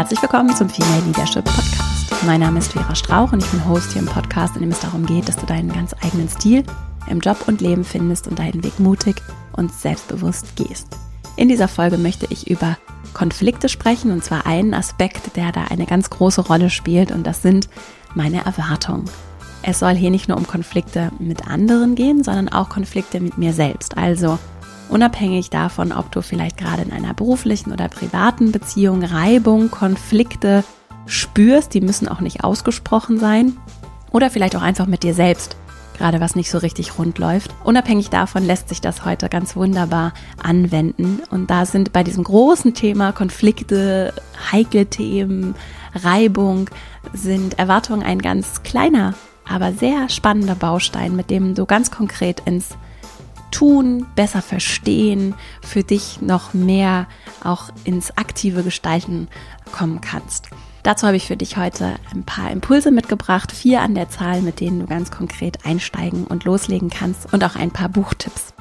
Herzlich willkommen zum Female Leadership Podcast. Mein Name ist Vera Strauch und ich bin Host hier im Podcast, in dem es darum geht, dass du deinen ganz eigenen Stil im Job und Leben findest und deinen Weg mutig und selbstbewusst gehst. In dieser Folge möchte ich über Konflikte sprechen und zwar einen Aspekt, der da eine ganz große Rolle spielt und das sind meine Erwartungen. Es soll hier nicht nur um Konflikte mit anderen gehen, sondern auch Konflikte mit mir selbst. Also unabhängig davon, ob du vielleicht gerade in einer beruflichen oder privaten Beziehung Reibung, Konflikte spürst, die müssen auch nicht ausgesprochen sein. Oder vielleicht auch einfach mit dir selbst, gerade was nicht so richtig rund läuft. Unabhängig davon lässt sich das heute ganz wunderbar anwenden. Und da sind bei diesem großen Thema Konflikte, heikle Themen, Reibung, sind Erwartungen ein ganz kleiner aber sehr spannender Baustein, mit dem du ganz konkret ins Tun, besser verstehen, für dich noch mehr auch ins aktive Gestalten kommen kannst. Dazu habe ich für dich heute ein paar Impulse mitgebracht, vier an der Zahl, mit denen du ganz konkret einsteigen und loslegen kannst und auch ein paar Buchtipps.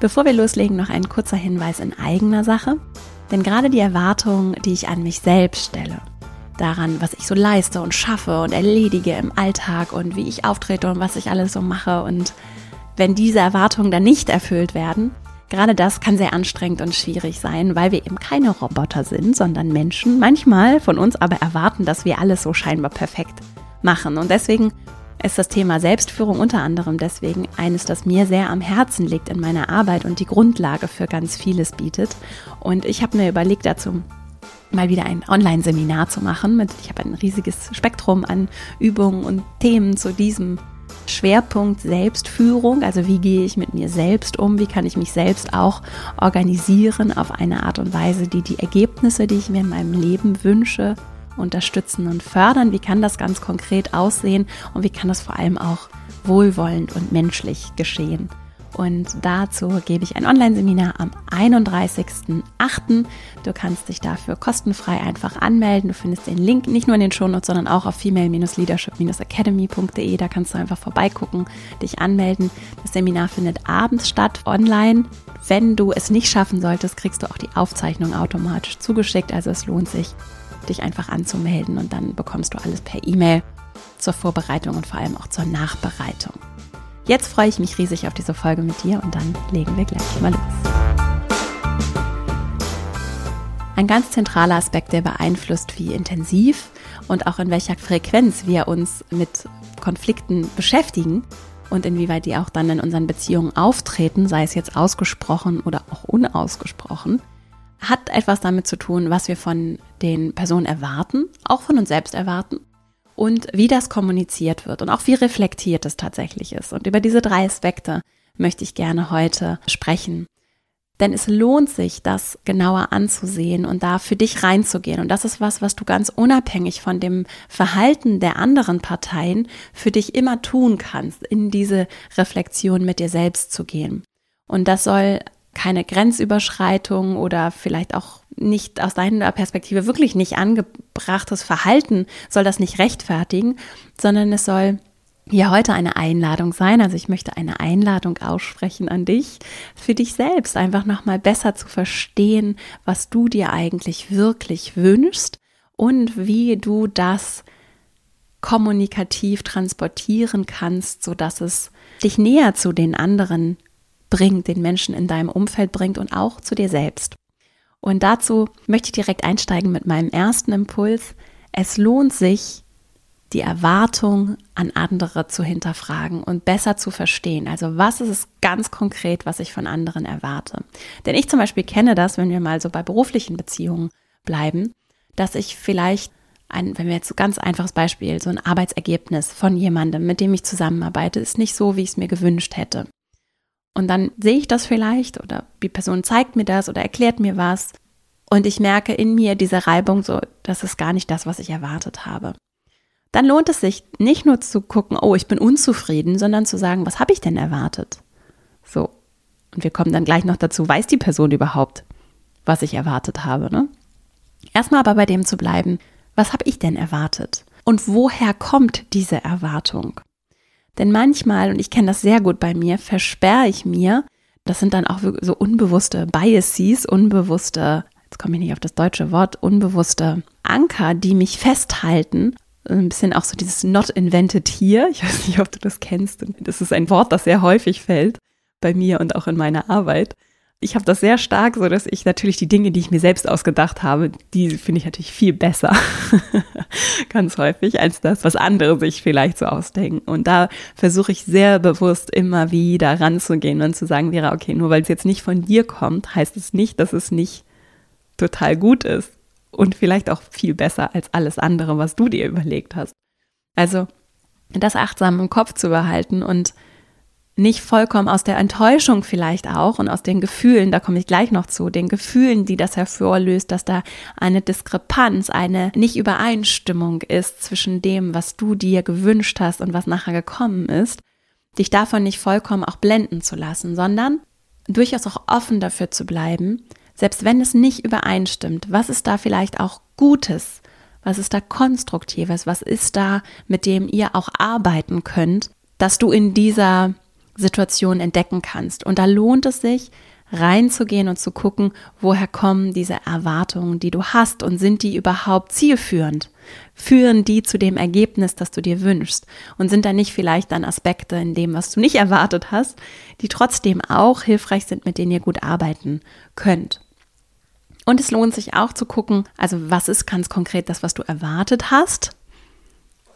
Bevor wir loslegen, noch ein kurzer Hinweis in eigener Sache, denn gerade die Erwartungen, die ich an mich selbst stelle, daran, was ich so leiste und schaffe und erledige im Alltag und wie ich auftrete und was ich alles so mache. Und wenn diese Erwartungen dann nicht erfüllt werden, gerade das kann sehr anstrengend und schwierig sein, weil wir eben keine Roboter sind, sondern Menschen, manchmal von uns aber erwarten, dass wir alles so scheinbar perfekt machen. Und deswegen ist das Thema Selbstführung unter anderem deswegen eines, das mir sehr am Herzen liegt in meiner Arbeit und die Grundlage für ganz vieles bietet. Und ich habe mir überlegt dazu, mal wieder ein Online-Seminar zu machen. Ich habe ein riesiges Spektrum an Übungen und Themen zu diesem Schwerpunkt Selbstführung. Also wie gehe ich mit mir selbst um? Wie kann ich mich selbst auch organisieren auf eine Art und Weise, die die Ergebnisse, die ich mir in meinem Leben wünsche, unterstützen und fördern? Wie kann das ganz konkret aussehen? Und wie kann das vor allem auch wohlwollend und menschlich geschehen? Und dazu gebe ich ein Online-Seminar am 31.08. Du kannst dich dafür kostenfrei einfach anmelden. Du findest den Link nicht nur in den Shownotes, sondern auch auf female-leadership-academy.de. Da kannst du einfach vorbeigucken, dich anmelden. Das Seminar findet abends statt, online. Wenn du es nicht schaffen solltest, kriegst du auch die Aufzeichnung automatisch zugeschickt. Also es lohnt sich, dich einfach anzumelden und dann bekommst du alles per E-Mail zur Vorbereitung und vor allem auch zur Nachbereitung. Jetzt freue ich mich riesig auf diese Folge mit dir und dann legen wir gleich mal los. Ein ganz zentraler Aspekt, der beeinflusst, wie intensiv und auch in welcher Frequenz wir uns mit Konflikten beschäftigen und inwieweit die auch dann in unseren Beziehungen auftreten, sei es jetzt ausgesprochen oder auch unausgesprochen, hat etwas damit zu tun, was wir von den Personen erwarten, auch von uns selbst erwarten und wie das kommuniziert wird und auch wie reflektiert es tatsächlich ist. Und über diese drei Aspekte möchte ich gerne heute sprechen. Denn es lohnt sich, das genauer anzusehen und da für dich reinzugehen. Und das ist was, was du ganz unabhängig von dem Verhalten der anderen Parteien für dich immer tun kannst, in diese Reflexion mit dir selbst zu gehen. Und das soll keine Grenzüberschreitung oder vielleicht auch nicht aus deiner Perspektive wirklich nicht angebrachtes Verhalten soll das nicht rechtfertigen, sondern es soll hier heute eine Einladung sein. Also ich möchte eine Einladung aussprechen an dich, für dich selbst einfach nochmal besser zu verstehen, was du dir eigentlich wirklich wünschst und wie du das kommunikativ transportieren kannst, sodass es dich näher zu den anderen bringt, den Menschen in deinem Umfeld bringt und auch zu dir selbst. Und dazu möchte ich direkt einsteigen mit meinem ersten Impuls. Es lohnt sich, die Erwartung an andere zu hinterfragen und besser zu verstehen. Also was ist es ganz konkret, was ich von anderen erwarte? Denn ich zum Beispiel kenne das, wenn wir mal so bei beruflichen Beziehungen bleiben, dass ich vielleicht ein, wenn wir jetzt so ganz einfaches Beispiel, so ein Arbeitsergebnis von jemandem, mit dem ich zusammenarbeite, ist nicht so, wie ich es mir gewünscht hätte. Und dann sehe ich das vielleicht oder die Person zeigt mir das oder erklärt mir was und ich merke in mir diese Reibung so, das ist gar nicht das, was ich erwartet habe. Dann lohnt es sich nicht nur zu gucken, oh, ich bin unzufrieden, sondern zu sagen, was habe ich denn erwartet? So. Und wir kommen dann gleich noch dazu, weiß die Person überhaupt, was ich erwartet habe, ne? Erstmal aber bei dem zu bleiben, was habe ich denn erwartet? Und woher kommt diese Erwartung? Denn manchmal, und ich kenne das sehr gut bei mir, versperre ich mir, das sind dann auch so unbewusste Biases, unbewusste, jetzt komme ich nicht auf das deutsche Wort, unbewusste Anker, die mich festhalten. Ein bisschen auch so dieses not invented here. Ich weiß nicht, ob du das kennst. Das ist ein Wort, das sehr häufig fällt bei mir und auch in meiner Arbeit ich habe das sehr stark, so dass ich natürlich die Dinge, die ich mir selbst ausgedacht habe, die finde ich natürlich viel besser, ganz häufig, als das, was andere sich vielleicht so ausdenken. Und da versuche ich sehr bewusst immer wieder ranzugehen und zu sagen, Vera, okay, nur weil es jetzt nicht von dir kommt, heißt es nicht, dass es nicht total gut ist und vielleicht auch viel besser als alles andere, was du dir überlegt hast. Also das achtsam im Kopf zu behalten und nicht vollkommen aus der Enttäuschung vielleicht auch und aus den Gefühlen, da komme ich gleich noch zu, den Gefühlen, die das hervorlöst, dass da eine Diskrepanz, eine Nicht-Übereinstimmung ist zwischen dem, was du dir gewünscht hast und was nachher gekommen ist, dich davon nicht vollkommen auch blenden zu lassen, sondern durchaus auch offen dafür zu bleiben, selbst wenn es nicht übereinstimmt, was ist da vielleicht auch Gutes, was ist da Konstruktives, was ist da, mit dem ihr auch arbeiten könnt, dass du in dieser Situation entdecken kannst. Und da lohnt es sich, reinzugehen und zu gucken, woher kommen diese Erwartungen, die du hast und sind die überhaupt zielführend? Führen die zu dem Ergebnis, das du dir wünschst? Und sind da nicht vielleicht dann Aspekte in dem, was du nicht erwartet hast, die trotzdem auch hilfreich sind, mit denen ihr gut arbeiten könnt? Und es lohnt sich auch zu gucken, also was ist ganz konkret das, was du erwartet hast?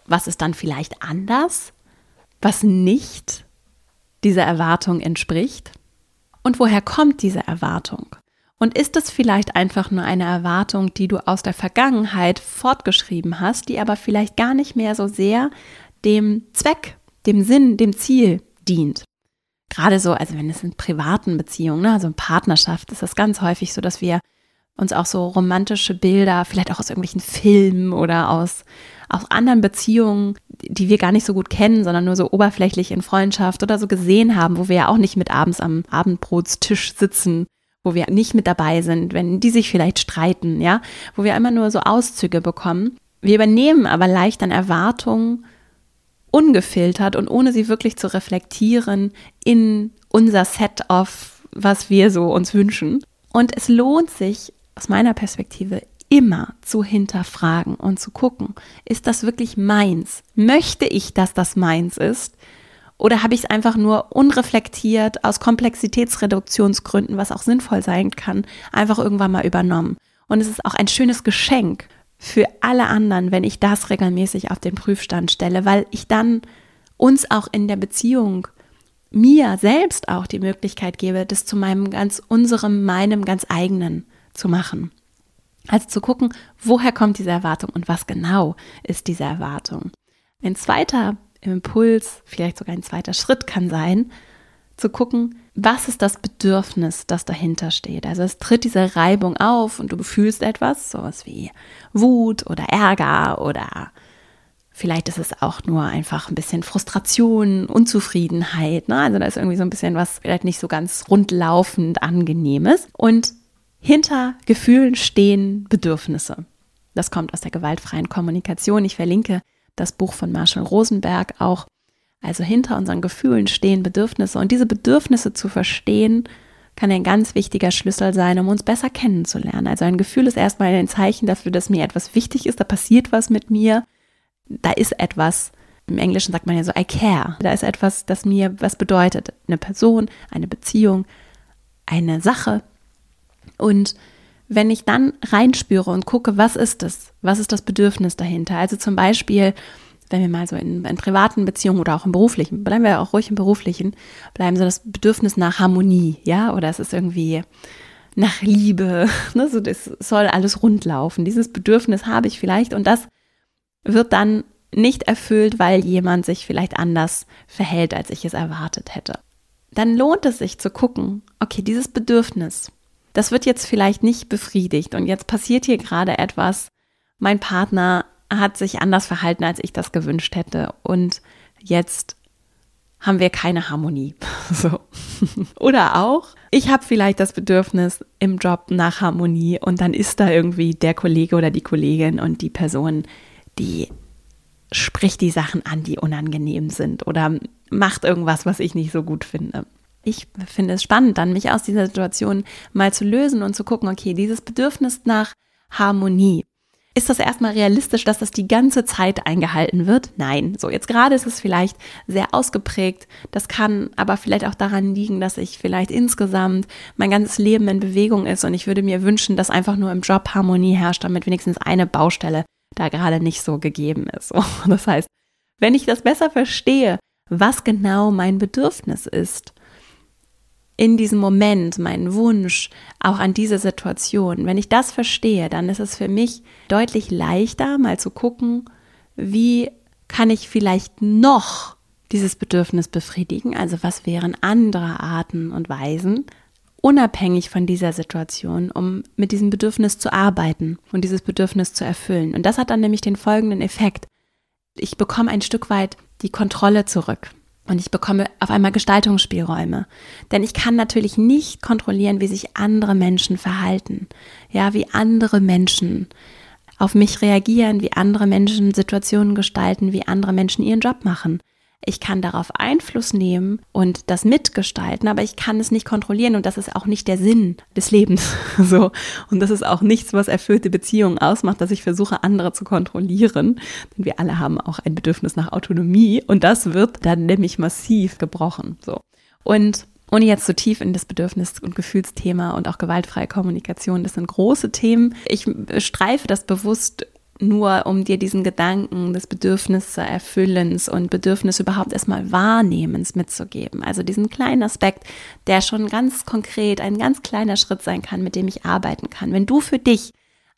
Was ist dann vielleicht anders? Was nicht? Dieser Erwartung entspricht? Und woher kommt diese Erwartung? Und ist es vielleicht einfach nur eine Erwartung, die du aus der Vergangenheit fortgeschrieben hast, die aber vielleicht gar nicht mehr so sehr dem Zweck, dem Sinn, dem Ziel dient? Gerade so, also wenn es in privaten Beziehungen, ne, also in Partnerschaft, ist das ganz häufig so, dass wir uns auch so romantische Bilder, vielleicht auch aus irgendwelchen Filmen oder aus aus anderen Beziehungen, die wir gar nicht so gut kennen, sondern nur so oberflächlich in Freundschaft oder so gesehen haben, wo wir ja auch nicht mit abends am Abendbrotstisch sitzen, wo wir nicht mit dabei sind, wenn die sich vielleicht streiten, ja, wo wir immer nur so Auszüge bekommen. Wir übernehmen aber leicht dann Erwartungen ungefiltert und ohne sie wirklich zu reflektieren in unser Set of, was wir so uns wünschen. Und es lohnt sich aus meiner Perspektive immer zu hinterfragen und zu gucken, ist das wirklich meins? Möchte ich, dass das meins ist? Oder habe ich es einfach nur unreflektiert aus Komplexitätsreduktionsgründen, was auch sinnvoll sein kann, einfach irgendwann mal übernommen? Und es ist auch ein schönes Geschenk für alle anderen, wenn ich das regelmäßig auf den Prüfstand stelle, weil ich dann uns auch in der Beziehung mir selbst auch die Möglichkeit gebe, das zu meinem ganz, unserem, meinem ganz eigenen zu machen. Also zu gucken, woher kommt diese Erwartung und was genau ist diese Erwartung. Ein zweiter Impuls, vielleicht sogar ein zweiter Schritt kann sein, zu gucken, was ist das Bedürfnis, das dahinter steht. Also es tritt diese Reibung auf und du fühlst etwas, sowas wie Wut oder Ärger oder vielleicht ist es auch nur einfach ein bisschen Frustration, Unzufriedenheit. Ne? Also da ist irgendwie so ein bisschen was vielleicht nicht so ganz rundlaufend angenehmes. Und hinter Gefühlen stehen Bedürfnisse. Das kommt aus der gewaltfreien Kommunikation. Ich verlinke das Buch von Marshall Rosenberg auch. Also hinter unseren Gefühlen stehen Bedürfnisse und diese Bedürfnisse zu verstehen, kann ein ganz wichtiger Schlüssel sein, um uns besser kennenzulernen. Also ein Gefühl ist erstmal ein Zeichen dafür, dass mir etwas wichtig ist, da passiert was mit mir, da ist etwas, im Englischen sagt man ja so, I care, da ist etwas, das mir was bedeutet. Eine Person, eine Beziehung, eine Sache, und wenn ich dann reinspüre und gucke, was ist das? Was ist das Bedürfnis dahinter? Also zum Beispiel, wenn wir mal so in, in privaten Beziehungen oder auch im beruflichen, bleiben wir auch ruhig im beruflichen, bleiben so das Bedürfnis nach Harmonie, ja, oder es ist irgendwie nach Liebe, ne? so das soll alles rundlaufen. Dieses Bedürfnis habe ich vielleicht und das wird dann nicht erfüllt, weil jemand sich vielleicht anders verhält, als ich es erwartet hätte. Dann lohnt es sich zu gucken, okay, dieses Bedürfnis, das wird jetzt vielleicht nicht befriedigt und jetzt passiert hier gerade etwas. Mein Partner hat sich anders verhalten, als ich das gewünscht hätte und jetzt haben wir keine Harmonie. So. Oder auch, ich habe vielleicht das Bedürfnis im Job nach Harmonie und dann ist da irgendwie der Kollege oder die Kollegin und die Person, die spricht die Sachen an, die unangenehm sind oder macht irgendwas, was ich nicht so gut finde. Ich finde es spannend, dann mich aus dieser Situation mal zu lösen und zu gucken, okay, dieses Bedürfnis nach Harmonie. Ist das erstmal realistisch, dass das die ganze Zeit eingehalten wird? Nein. So, jetzt gerade ist es vielleicht sehr ausgeprägt. Das kann aber vielleicht auch daran liegen, dass ich vielleicht insgesamt mein ganzes Leben in Bewegung ist und ich würde mir wünschen, dass einfach nur im Job Harmonie herrscht, damit wenigstens eine Baustelle da gerade nicht so gegeben ist. Das heißt, wenn ich das besser verstehe, was genau mein Bedürfnis ist, in diesem Moment, meinen Wunsch, auch an diese Situation, wenn ich das verstehe, dann ist es für mich deutlich leichter, mal zu gucken, wie kann ich vielleicht noch dieses Bedürfnis befriedigen, also was wären andere Arten und Weisen, unabhängig von dieser Situation, um mit diesem Bedürfnis zu arbeiten und dieses Bedürfnis zu erfüllen. Und das hat dann nämlich den folgenden Effekt. Ich bekomme ein Stück weit die Kontrolle zurück. Und ich bekomme auf einmal Gestaltungsspielräume. Denn ich kann natürlich nicht kontrollieren, wie sich andere Menschen verhalten. Ja, wie andere Menschen auf mich reagieren, wie andere Menschen Situationen gestalten, wie andere Menschen ihren Job machen. Ich kann darauf Einfluss nehmen und das mitgestalten, aber ich kann es nicht kontrollieren und das ist auch nicht der Sinn des Lebens. So. Und das ist auch nichts, was erfüllte Beziehungen ausmacht, dass ich versuche, andere zu kontrollieren. Denn wir alle haben auch ein Bedürfnis nach Autonomie und das wird dann nämlich massiv gebrochen. So. Und ohne jetzt so tief in das Bedürfnis- und Gefühlsthema und auch gewaltfreie Kommunikation, das sind große Themen. Ich streife das bewusst nur um dir diesen Gedanken des Bedürfnisses Erfüllens und Bedürfnis überhaupt erstmal Wahrnehmens mitzugeben. Also diesen kleinen Aspekt, der schon ganz konkret ein ganz kleiner Schritt sein kann, mit dem ich arbeiten kann. Wenn du für dich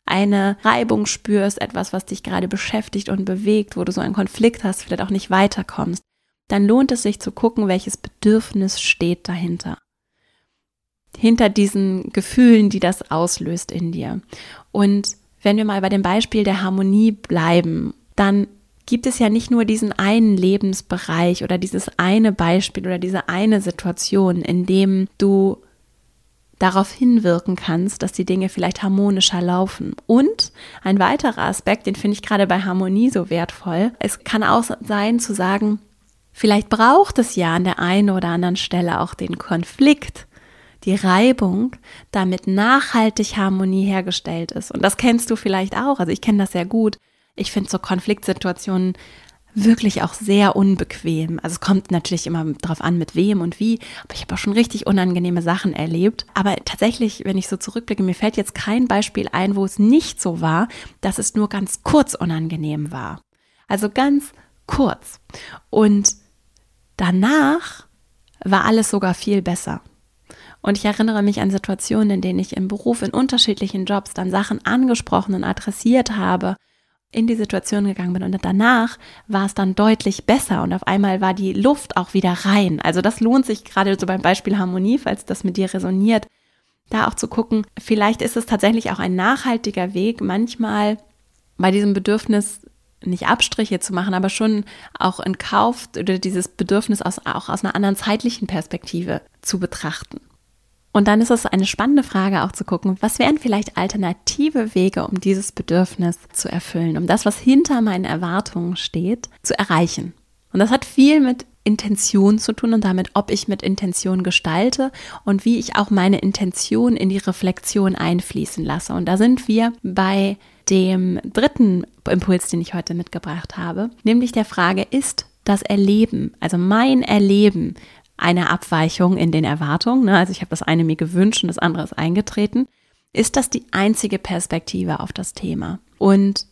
eine Reibung spürst, etwas, was dich gerade beschäftigt und bewegt, wo du so einen Konflikt hast, vielleicht auch nicht weiterkommst, dann lohnt es sich zu gucken, welches Bedürfnis steht dahinter. Hinter diesen Gefühlen, die das auslöst in dir. Und wenn wir mal bei dem Beispiel der Harmonie bleiben, dann gibt es ja nicht nur diesen einen Lebensbereich oder dieses eine Beispiel oder diese eine Situation, in dem du darauf hinwirken kannst, dass die Dinge vielleicht harmonischer laufen. Und ein weiterer Aspekt, den finde ich gerade bei Harmonie so wertvoll, es kann auch sein zu sagen, vielleicht braucht es ja an der einen oder anderen Stelle auch den Konflikt, die Reibung, damit nachhaltig Harmonie hergestellt ist. Und das kennst du vielleicht auch. Also ich kenne das sehr gut. Ich finde so Konfliktsituationen wirklich auch sehr unbequem. Also es kommt natürlich immer darauf an, mit wem und wie, aber ich habe auch schon richtig unangenehme Sachen erlebt. Aber tatsächlich, wenn ich so zurückblicke, mir fällt jetzt kein Beispiel ein, wo es nicht so war, dass es nur ganz kurz unangenehm war. Also ganz kurz. Und danach war alles sogar viel besser. Und ich erinnere mich an Situationen, in denen ich im Beruf in unterschiedlichen Jobs dann Sachen angesprochen und adressiert habe, in die Situation gegangen bin und danach war es dann deutlich besser und auf einmal war die Luft auch wieder rein. Also das lohnt sich gerade so beim Beispiel Harmonie, falls das mit dir resoniert, da auch zu gucken, vielleicht ist es tatsächlich auch ein nachhaltiger Weg, manchmal bei diesem Bedürfnis nicht Abstriche zu machen, aber schon auch in Kauf oder dieses Bedürfnis aus, auch aus einer anderen zeitlichen Perspektive zu betrachten. Und dann ist es eine spannende Frage auch zu gucken, was wären vielleicht alternative Wege, um dieses Bedürfnis zu erfüllen, um das, was hinter meinen Erwartungen steht, zu erreichen. Und das hat viel mit Intention zu tun und damit, ob ich mit Intention gestalte und wie ich auch meine Intention in die Reflexion einfließen lasse. Und da sind wir bei dem dritten Impuls, den ich heute mitgebracht habe, nämlich der Frage, ist das Erleben, also mein Erleben eine Abweichung in den Erwartungen. Ne? Also ich habe das eine mir gewünscht und das andere ist eingetreten. Ist das die einzige Perspektive auf das Thema? Und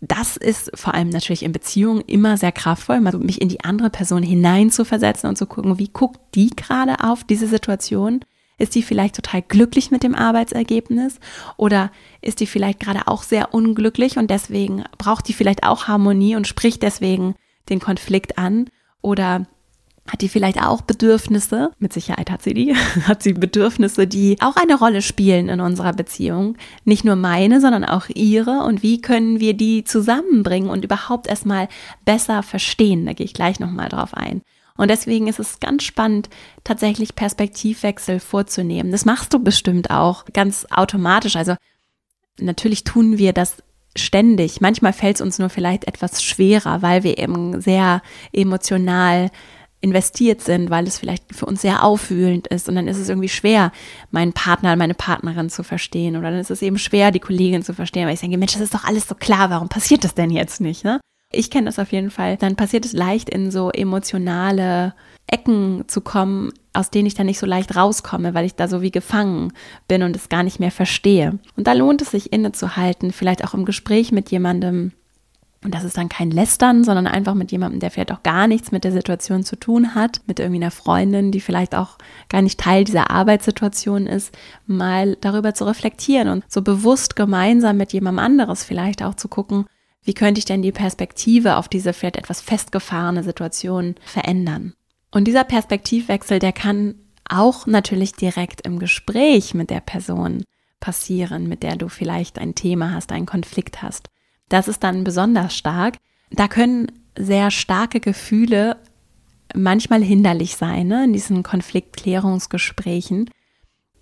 das ist vor allem natürlich in Beziehungen immer sehr kraftvoll, also mich in die andere Person hineinzuversetzen und zu gucken, wie guckt die gerade auf diese Situation? Ist die vielleicht total glücklich mit dem Arbeitsergebnis oder ist die vielleicht gerade auch sehr unglücklich und deswegen braucht die vielleicht auch Harmonie und spricht deswegen den Konflikt an? Oder hat die vielleicht auch Bedürfnisse? Mit Sicherheit hat sie die. Hat sie Bedürfnisse, die auch eine Rolle spielen in unserer Beziehung? Nicht nur meine, sondern auch ihre. Und wie können wir die zusammenbringen und überhaupt erstmal besser verstehen? Da gehe ich gleich nochmal drauf ein. Und deswegen ist es ganz spannend, tatsächlich Perspektivwechsel vorzunehmen. Das machst du bestimmt auch ganz automatisch. Also natürlich tun wir das ständig. Manchmal fällt es uns nur vielleicht etwas schwerer, weil wir eben sehr emotional investiert sind, weil es vielleicht für uns sehr aufwühlend ist und dann ist es irgendwie schwer, meinen Partner, meine Partnerin zu verstehen oder dann ist es eben schwer, die Kollegin zu verstehen, weil ich denke, Mensch, das ist doch alles so klar, warum passiert das denn jetzt nicht, ne? Ich kenne das auf jeden Fall. Dann passiert es leicht in so emotionale Ecken zu kommen, aus denen ich dann nicht so leicht rauskomme, weil ich da so wie gefangen bin und es gar nicht mehr verstehe. Und da lohnt es sich innezuhalten, vielleicht auch im Gespräch mit jemandem, und das ist dann kein Lästern, sondern einfach mit jemandem, der vielleicht auch gar nichts mit der Situation zu tun hat, mit irgendwie einer Freundin, die vielleicht auch gar nicht Teil dieser Arbeitssituation ist, mal darüber zu reflektieren und so bewusst gemeinsam mit jemandem anderes vielleicht auch zu gucken, wie könnte ich denn die Perspektive auf diese vielleicht etwas festgefahrene Situation verändern. Und dieser Perspektivwechsel, der kann auch natürlich direkt im Gespräch mit der Person passieren, mit der du vielleicht ein Thema hast, einen Konflikt hast. Das ist dann besonders stark. Da können sehr starke Gefühle manchmal hinderlich sein, ne, in diesen Konfliktklärungsgesprächen.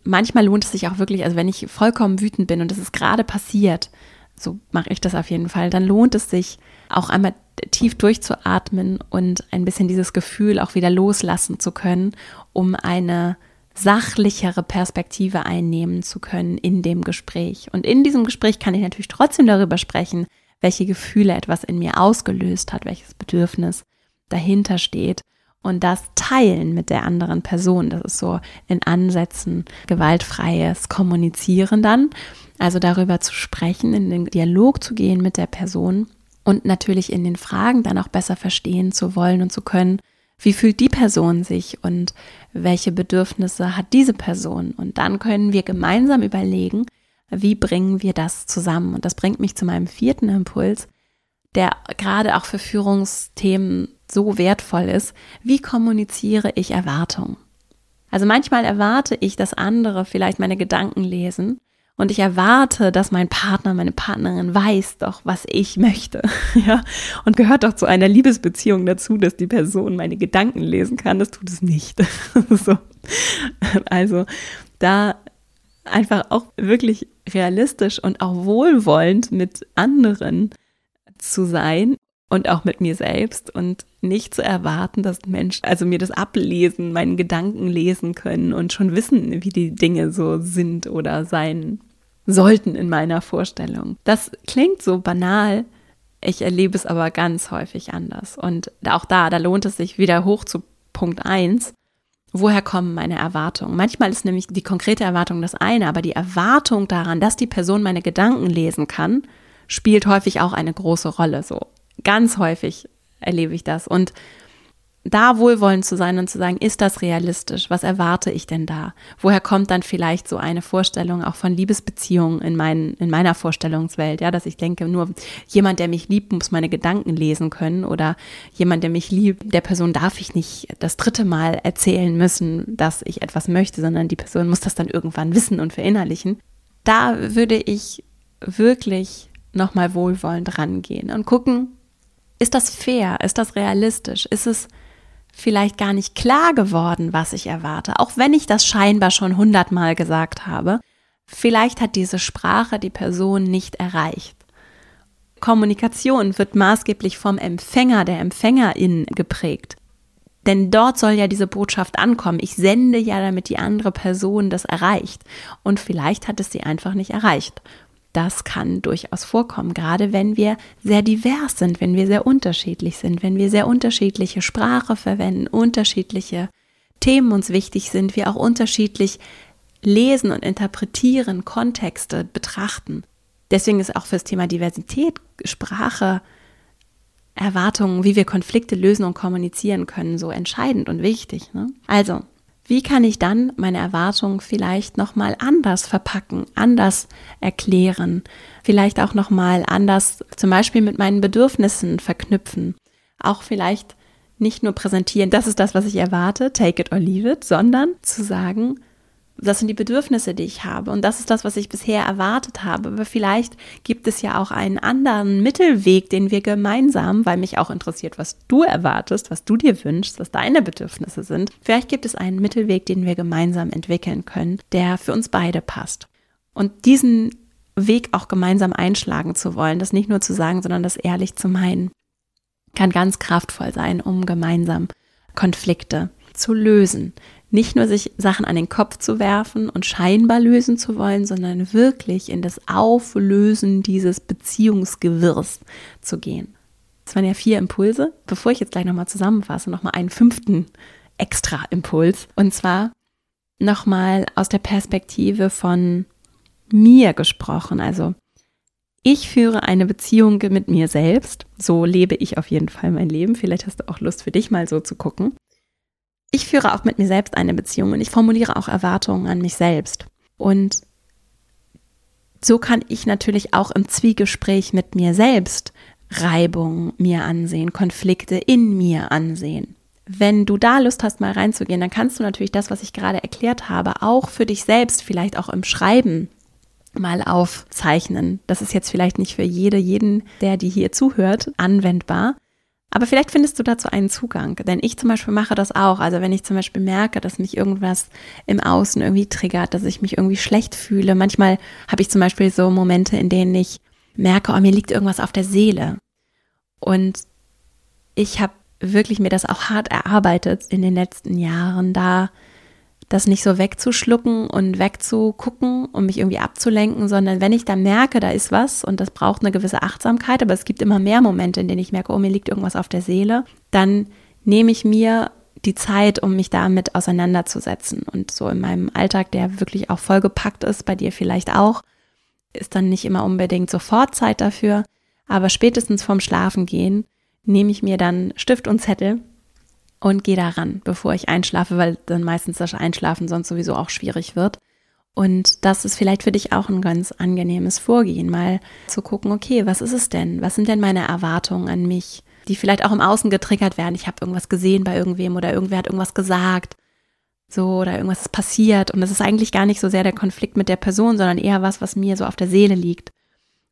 Manchmal lohnt es sich auch wirklich, also wenn ich vollkommen wütend bin und es ist gerade passiert, so mache ich das auf jeden Fall, dann lohnt es sich auch einmal tief durchzuatmen und ein bisschen dieses Gefühl auch wieder loslassen zu können, um eine sachlichere Perspektive einnehmen zu können in dem Gespräch. Und in diesem Gespräch kann ich natürlich trotzdem darüber sprechen, welche Gefühle etwas in mir ausgelöst hat, welches Bedürfnis dahinter steht. Und das teilen mit der anderen Person, das ist so in Ansätzen gewaltfreies Kommunizieren dann. Also darüber zu sprechen, in den Dialog zu gehen mit der Person und natürlich in den Fragen dann auch besser verstehen zu wollen und zu können, wie fühlt die Person sich und welche Bedürfnisse hat diese Person. Und dann können wir gemeinsam überlegen, wie bringen wir das zusammen. Und das bringt mich zu meinem vierten Impuls, der gerade auch für Führungsthemen so wertvoll ist. Wie kommuniziere ich Erwartungen? Also manchmal erwarte ich, dass andere vielleicht meine Gedanken lesen und ich erwarte, dass mein Partner, meine Partnerin weiß doch, was ich möchte. Ja, und gehört doch zu einer Liebesbeziehung dazu, dass die Person meine Gedanken lesen kann. Das tut es nicht. so. Also da einfach auch wirklich realistisch und auch wohlwollend mit anderen zu sein und auch mit mir selbst und nicht zu erwarten, dass Menschen, also mir das ablesen, meinen Gedanken lesen können und schon wissen, wie die Dinge so sind oder sein sollten in meiner Vorstellung. Das klingt so banal, ich erlebe es aber ganz häufig anders. Und auch da, da lohnt es sich wieder hoch zu Punkt 1. Woher kommen meine Erwartungen? Manchmal ist nämlich die konkrete Erwartung das eine, aber die Erwartung daran, dass die Person meine Gedanken lesen kann, spielt häufig auch eine große Rolle. So Ganz häufig erlebe ich das. Und da wohlwollend zu sein und zu sagen, ist das realistisch? Was erwarte ich denn da? Woher kommt dann vielleicht so eine Vorstellung auch von Liebesbeziehungen in, mein, in meiner Vorstellungswelt? Ja, dass ich denke, nur jemand, der mich liebt, muss meine Gedanken lesen können oder jemand, der mich liebt, der Person darf ich nicht das dritte Mal erzählen müssen, dass ich etwas möchte, sondern die Person muss das dann irgendwann wissen und verinnerlichen. Da würde ich wirklich nochmal wohlwollend rangehen und gucken, ist das fair? Ist das realistisch? Ist es vielleicht gar nicht klar geworden, was ich erwarte, auch wenn ich das scheinbar schon hundertmal gesagt habe? Vielleicht hat diese Sprache die Person nicht erreicht. Kommunikation wird maßgeblich vom Empfänger, der Empfängerin geprägt. Denn dort soll ja diese Botschaft ankommen. Ich sende ja, damit die andere Person das erreicht. Und vielleicht hat es sie einfach nicht erreicht. Das kann durchaus vorkommen, gerade wenn wir sehr divers sind, wenn wir sehr unterschiedlich sind, wenn wir sehr unterschiedliche Sprache verwenden, unterschiedliche Themen uns wichtig sind, wir auch unterschiedlich lesen und interpretieren, Kontexte betrachten. Deswegen ist auch für das Thema Diversität, Sprache, Erwartungen, wie wir Konflikte lösen und kommunizieren können, so entscheidend und wichtig. Ne? Also, wie kann ich dann meine Erwartungen vielleicht nochmal anders verpacken, anders erklären, vielleicht auch nochmal anders zum Beispiel mit meinen Bedürfnissen verknüpfen, auch vielleicht nicht nur präsentieren, das ist das, was ich erwarte, take it or leave it, sondern zu sagen, das sind die Bedürfnisse, die ich habe. Und das ist das, was ich bisher erwartet habe. Aber vielleicht gibt es ja auch einen anderen Mittelweg, den wir gemeinsam, weil mich auch interessiert, was du erwartest, was du dir wünschst, was deine Bedürfnisse sind. Vielleicht gibt es einen Mittelweg, den wir gemeinsam entwickeln können, der für uns beide passt. Und diesen Weg auch gemeinsam einschlagen zu wollen, das nicht nur zu sagen, sondern das ehrlich zu meinen, kann ganz kraftvoll sein, um gemeinsam Konflikte zu lösen. Nicht nur sich Sachen an den Kopf zu werfen und scheinbar lösen zu wollen, sondern wirklich in das Auflösen dieses Beziehungsgewirrs zu gehen. Das waren ja vier Impulse. Bevor ich jetzt gleich nochmal zusammenfasse, nochmal einen fünften extra Impuls. Und zwar nochmal aus der Perspektive von mir gesprochen. Also ich führe eine Beziehung mit mir selbst. So lebe ich auf jeden Fall mein Leben. Vielleicht hast du auch Lust für dich mal so zu gucken. Ich führe auch mit mir selbst eine Beziehung und ich formuliere auch Erwartungen an mich selbst. Und so kann ich natürlich auch im Zwiegespräch mit mir selbst Reibung mir ansehen, Konflikte in mir ansehen. Wenn du da Lust hast, mal reinzugehen, dann kannst du natürlich das, was ich gerade erklärt habe, auch für dich selbst, vielleicht auch im Schreiben mal aufzeichnen. Das ist jetzt vielleicht nicht für jede, jeden, der die hier zuhört, anwendbar. Aber vielleicht findest du dazu einen Zugang. Denn ich zum Beispiel mache das auch. Also wenn ich zum Beispiel merke, dass mich irgendwas im Außen irgendwie triggert, dass ich mich irgendwie schlecht fühle. Manchmal habe ich zum Beispiel so Momente, in denen ich merke, oh, mir liegt irgendwas auf der Seele. Und ich habe wirklich mir das auch hart erarbeitet in den letzten Jahren, da das nicht so wegzuschlucken und wegzugucken, um mich irgendwie abzulenken, sondern wenn ich dann merke, da ist was und das braucht eine gewisse Achtsamkeit, aber es gibt immer mehr Momente, in denen ich merke, oh, mir liegt irgendwas auf der Seele, dann nehme ich mir die Zeit, um mich damit auseinanderzusetzen. Und so in meinem Alltag, der wirklich auch vollgepackt ist, bei dir vielleicht auch, ist dann nicht immer unbedingt sofort Zeit dafür, aber spätestens vorm Schlafengehen nehme ich mir dann Stift und Zettel und gehe daran, bevor ich einschlafe, weil dann meistens das Einschlafen sonst sowieso auch schwierig wird. Und das ist vielleicht für dich auch ein ganz angenehmes Vorgehen, mal zu gucken, okay, was ist es denn? Was sind denn meine Erwartungen an mich, die vielleicht auch im Außen getriggert werden? Ich habe irgendwas gesehen bei irgendwem oder irgendwer hat irgendwas gesagt, so oder irgendwas ist passiert und das ist eigentlich gar nicht so sehr der Konflikt mit der Person, sondern eher was, was mir so auf der Seele liegt.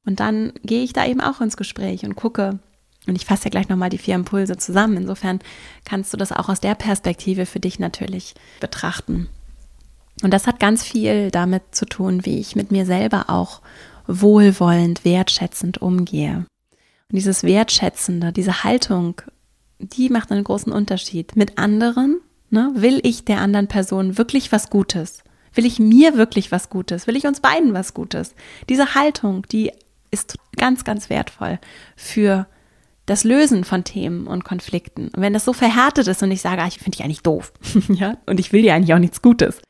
Und dann gehe ich da eben auch ins Gespräch und gucke, und ich fasse ja gleich nochmal die vier Impulse zusammen. Insofern kannst du das auch aus der Perspektive für dich natürlich betrachten. Und das hat ganz viel damit zu tun, wie ich mit mir selber auch wohlwollend, wertschätzend umgehe. Und dieses Wertschätzende, diese Haltung, die macht einen großen Unterschied. Mit anderen, ne, will ich der anderen Person wirklich was Gutes? Will ich mir wirklich was Gutes? Will ich uns beiden was Gutes? Diese Haltung, die ist ganz, ganz wertvoll für das Lösen von Themen und Konflikten. Und wenn das so verhärtet ist und ich sage, ah, ich finde dich eigentlich doof, ja, und ich will dir eigentlich auch nichts Gutes,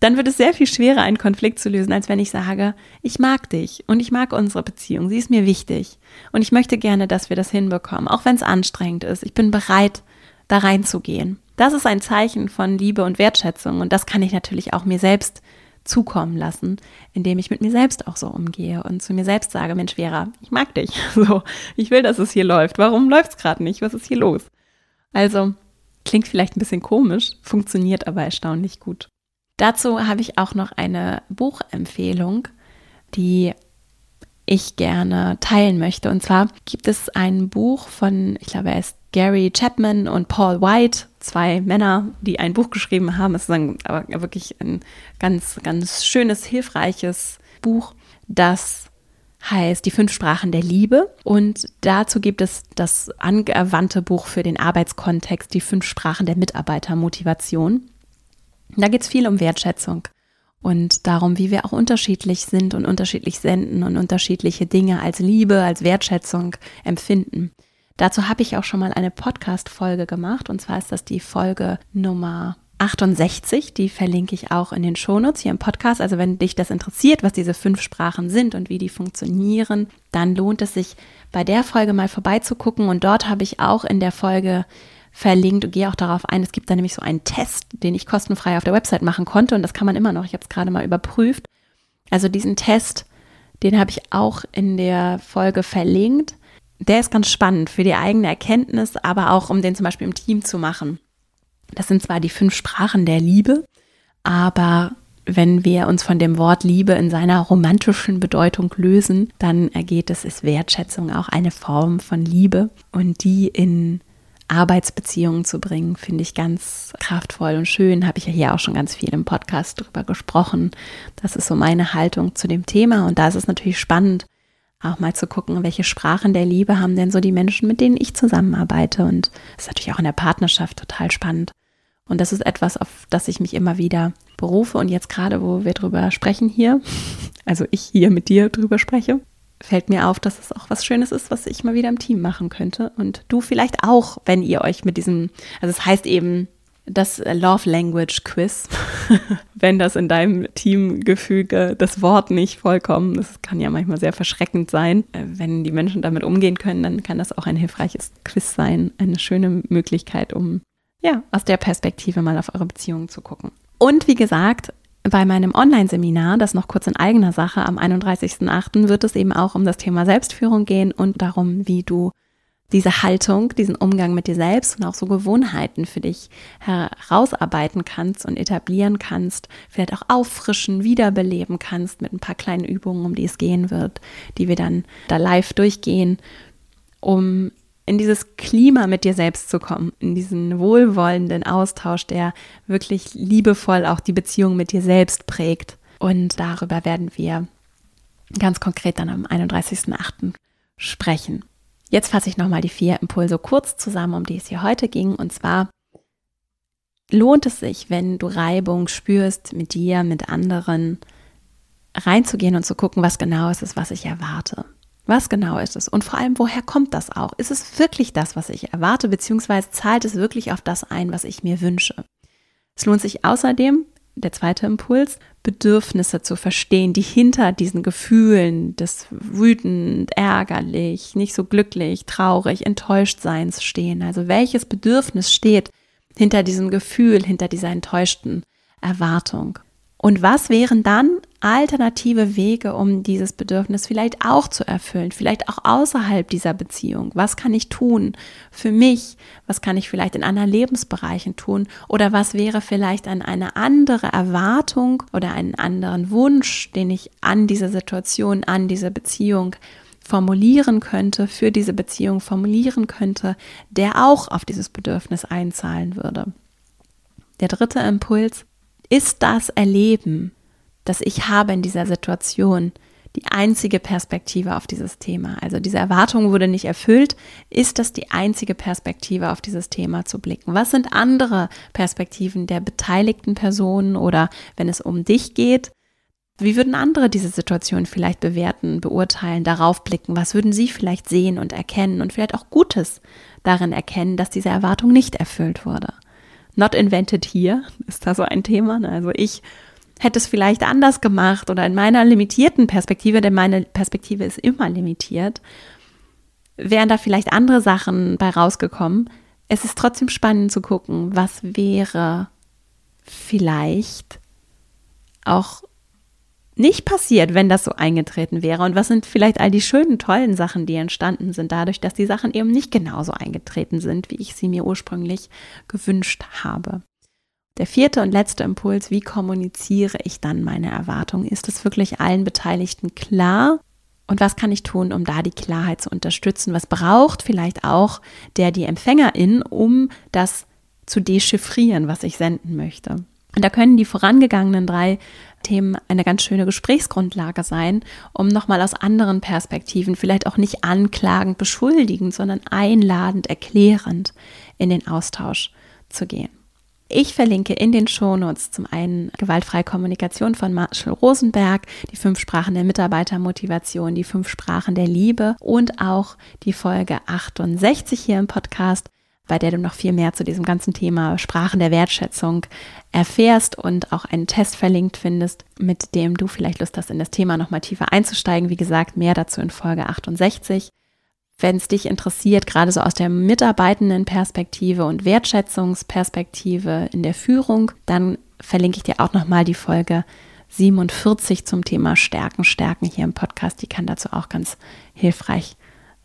dann wird es sehr viel schwerer, einen Konflikt zu lösen, als wenn ich sage, ich mag dich und ich mag unsere Beziehung, sie ist mir wichtig und ich möchte gerne, dass wir das hinbekommen, auch wenn es anstrengend ist. Ich bin bereit, da reinzugehen. Das ist ein Zeichen von Liebe und Wertschätzung und das kann ich natürlich auch mir selbst zukommen lassen, indem ich mit mir selbst auch so umgehe und zu mir selbst sage, Mensch, Vera, ich mag dich. So, ich will, dass es hier läuft. Warum läuft es gerade nicht? Was ist hier los? Also, klingt vielleicht ein bisschen komisch, funktioniert aber erstaunlich gut. Dazu habe ich auch noch eine Buchempfehlung, die ich gerne teilen möchte. Und zwar gibt es ein Buch von, ich glaube, er ist Gary Chapman und Paul White, zwei Männer, die ein Buch geschrieben haben. Es ist ein, aber wirklich ein ganz, ganz schönes, hilfreiches Buch, das heißt Die fünf Sprachen der Liebe. Und dazu gibt es das angewandte Buch für den Arbeitskontext, Die fünf Sprachen der Mitarbeitermotivation. Da geht es viel um Wertschätzung und darum, wie wir auch unterschiedlich sind und unterschiedlich senden und unterschiedliche Dinge als Liebe, als Wertschätzung empfinden. Dazu habe ich auch schon mal eine Podcast-Folge gemacht und zwar ist das die Folge Nummer 68, die verlinke ich auch in den Shownotes hier im Podcast. Also wenn dich das interessiert, was diese fünf Sprachen sind und wie die funktionieren, dann lohnt es sich bei der Folge mal vorbeizugucken. Und dort habe ich auch in der Folge verlinkt und gehe auch darauf ein. Es gibt da nämlich so einen Test, den ich kostenfrei auf der Website machen konnte und das kann man immer noch. Ich habe es gerade mal überprüft. Also diesen Test, den habe ich auch in der Folge verlinkt der ist ganz spannend für die eigene Erkenntnis, aber auch um den zum Beispiel im Team zu machen. Das sind zwar die fünf Sprachen der Liebe, aber wenn wir uns von dem Wort Liebe in seiner romantischen Bedeutung lösen, dann ergeht es, ist Wertschätzung auch eine Form von Liebe und die in Arbeitsbeziehungen zu bringen, finde ich ganz kraftvoll und schön. Habe ich ja hier auch schon ganz viel im Podcast drüber gesprochen. Das ist so meine Haltung zu dem Thema und da ist es natürlich spannend, auch mal zu gucken, welche Sprachen der Liebe haben denn so die Menschen, mit denen ich zusammenarbeite. Und das ist natürlich auch in der Partnerschaft total spannend. Und das ist etwas, auf das ich mich immer wieder berufe. Und jetzt gerade, wo wir drüber sprechen hier, also ich hier mit dir drüber spreche, fällt mir auf, dass es auch was Schönes ist, was ich mal wieder im Team machen könnte. Und du vielleicht auch, wenn ihr euch mit diesem, also es heißt eben das Love Language Quiz, wenn das in deinem Teamgefüge das Wort nicht vollkommen, das kann ja manchmal sehr verschreckend sein. Äh, wenn die Menschen damit umgehen können, dann kann das auch ein hilfreiches Quiz sein, eine schöne Möglichkeit, um ja, aus der Perspektive mal auf eure Beziehungen zu gucken. Und wie gesagt, bei meinem Online-Seminar, das noch kurz in eigener Sache am 31.08., wird es eben auch um das Thema Selbstführung gehen und darum, wie du diese Haltung, diesen Umgang mit dir selbst und auch so Gewohnheiten für dich herausarbeiten kannst und etablieren kannst, vielleicht auch auffrischen, wiederbeleben kannst mit ein paar kleinen Übungen, um die es gehen wird, die wir dann da live durchgehen, um in dieses Klima mit dir selbst zu kommen, in diesen wohlwollenden Austausch, der wirklich liebevoll auch die Beziehung mit dir selbst prägt. Und darüber werden wir ganz konkret dann am 31.08. sprechen. Jetzt fasse ich nochmal die vier Impulse kurz zusammen, um die es hier heute ging. Und zwar lohnt es sich, wenn du Reibung spürst mit dir, mit anderen, reinzugehen und zu gucken, was genau ist es, was ich erwarte. Was genau ist es? Und vor allem, woher kommt das auch? Ist es wirklich das, was ich erwarte, beziehungsweise zahlt es wirklich auf das ein, was ich mir wünsche? Es lohnt sich außerdem, der zweite Impuls, Bedürfnisse zu verstehen, die hinter diesen Gefühlen des wütend, ärgerlich, nicht so glücklich, traurig, enttäuscht Seins stehen. Also welches Bedürfnis steht hinter diesem Gefühl, hinter dieser enttäuschten Erwartung? Und was wären dann alternative Wege, um dieses Bedürfnis vielleicht auch zu erfüllen, vielleicht auch außerhalb dieser Beziehung? Was kann ich tun für mich? Was kann ich vielleicht in anderen Lebensbereichen tun? Oder was wäre vielleicht an eine andere Erwartung oder einen anderen Wunsch, den ich an diese Situation, an diese Beziehung formulieren könnte, für diese Beziehung formulieren könnte, der auch auf dieses Bedürfnis einzahlen würde? Der dritte Impuls, ist das Erleben, das ich habe in dieser Situation, die einzige Perspektive auf dieses Thema? Also diese Erwartung wurde nicht erfüllt. Ist das die einzige Perspektive auf dieses Thema zu blicken? Was sind andere Perspektiven der beteiligten Personen oder wenn es um dich geht? Wie würden andere diese Situation vielleicht bewerten, beurteilen, darauf blicken? Was würden sie vielleicht sehen und erkennen und vielleicht auch Gutes darin erkennen, dass diese Erwartung nicht erfüllt wurde? Not invented here ist da so ein Thema. Ne? Also ich hätte es vielleicht anders gemacht oder in meiner limitierten Perspektive, denn meine Perspektive ist immer limitiert, wären da vielleicht andere Sachen bei rausgekommen. Es ist trotzdem spannend zu gucken, was wäre vielleicht auch nicht passiert, wenn das so eingetreten wäre? Und was sind vielleicht all die schönen, tollen Sachen, die entstanden sind, dadurch, dass die Sachen eben nicht genauso eingetreten sind, wie ich sie mir ursprünglich gewünscht habe? Der vierte und letzte Impuls, wie kommuniziere ich dann meine Erwartungen? Ist es wirklich allen Beteiligten klar? Und was kann ich tun, um da die Klarheit zu unterstützen? Was braucht vielleicht auch der, die Empfängerin, um das zu dechiffrieren, was ich senden möchte? Und da können die vorangegangenen drei Themen eine ganz schöne Gesprächsgrundlage sein, um nochmal aus anderen Perspektiven, vielleicht auch nicht anklagend, beschuldigend, sondern einladend, erklärend in den Austausch zu gehen. Ich verlinke in den Shownotes zum einen gewaltfreie Kommunikation von Marshall Rosenberg, die fünf Sprachen der Mitarbeitermotivation, die fünf Sprachen der Liebe und auch die Folge 68 hier im Podcast bei der du noch viel mehr zu diesem ganzen Thema Sprachen der Wertschätzung erfährst und auch einen Test verlinkt findest, mit dem du vielleicht Lust hast, in das Thema nochmal tiefer einzusteigen. Wie gesagt, mehr dazu in Folge 68. Wenn es dich interessiert, gerade so aus der mitarbeitenden Perspektive und Wertschätzungsperspektive in der Führung, dann verlinke ich dir auch nochmal die Folge 47 zum Thema Stärken, Stärken hier im Podcast. Die kann dazu auch ganz hilfreich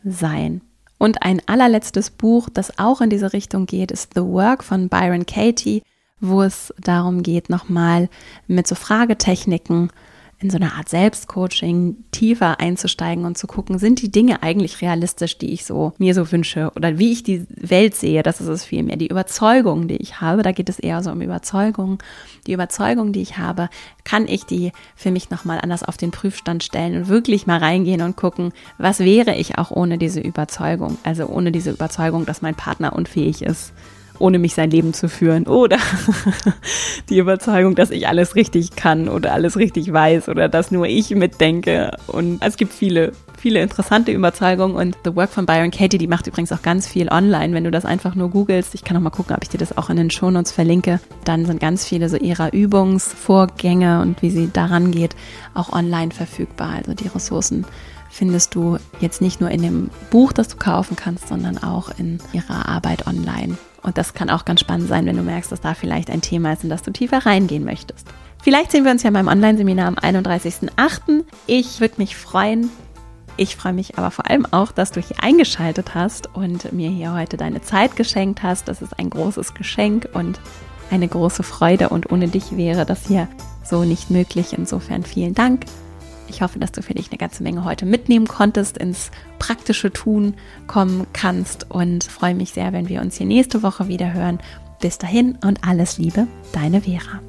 sein. Und ein allerletztes Buch, das auch in diese Richtung geht, ist The Work von Byron Katie, wo es darum geht, nochmal mit so Fragetechniken in so eine Art Selbstcoaching tiefer einzusteigen und zu gucken, sind die Dinge eigentlich realistisch, die ich so mir so wünsche oder wie ich die Welt sehe, das ist es vielmehr. Die Überzeugung, die ich habe, da geht es eher so um Überzeugung. Die Überzeugung, die ich habe, kann ich die für mich nochmal anders auf den Prüfstand stellen und wirklich mal reingehen und gucken, was wäre ich auch ohne diese Überzeugung? Also ohne diese Überzeugung, dass mein Partner unfähig ist ohne mich sein Leben zu führen. Oder die Überzeugung, dass ich alles richtig kann oder alles richtig weiß oder dass nur ich mitdenke. Und es gibt viele, viele interessante Überzeugungen. Und The Work von Byron Katie, die macht übrigens auch ganz viel online. Wenn du das einfach nur googelst, ich kann auch mal gucken, ob ich dir das auch in den Shownotes verlinke, dann sind ganz viele so ihrer Übungsvorgänge und wie sie daran geht, auch online verfügbar. Also die Ressourcen findest du jetzt nicht nur in dem Buch, das du kaufen kannst, sondern auch in ihrer Arbeit online. Und das kann auch ganz spannend sein, wenn du merkst, dass da vielleicht ein Thema ist, in das du tiefer reingehen möchtest. Vielleicht sehen wir uns ja beim Online-Seminar am 31.08. Ich würde mich freuen. Ich freue mich aber vor allem auch, dass du hier eingeschaltet hast und mir hier heute deine Zeit geschenkt hast. Das ist ein großes Geschenk und eine große Freude und ohne dich wäre das hier so nicht möglich. Insofern vielen Dank. Ich hoffe, dass du für dich eine ganze Menge heute mitnehmen konntest, ins praktische Tun kommen kannst und freue mich sehr, wenn wir uns hier nächste Woche wieder hören. Bis dahin und alles Liebe, deine Vera.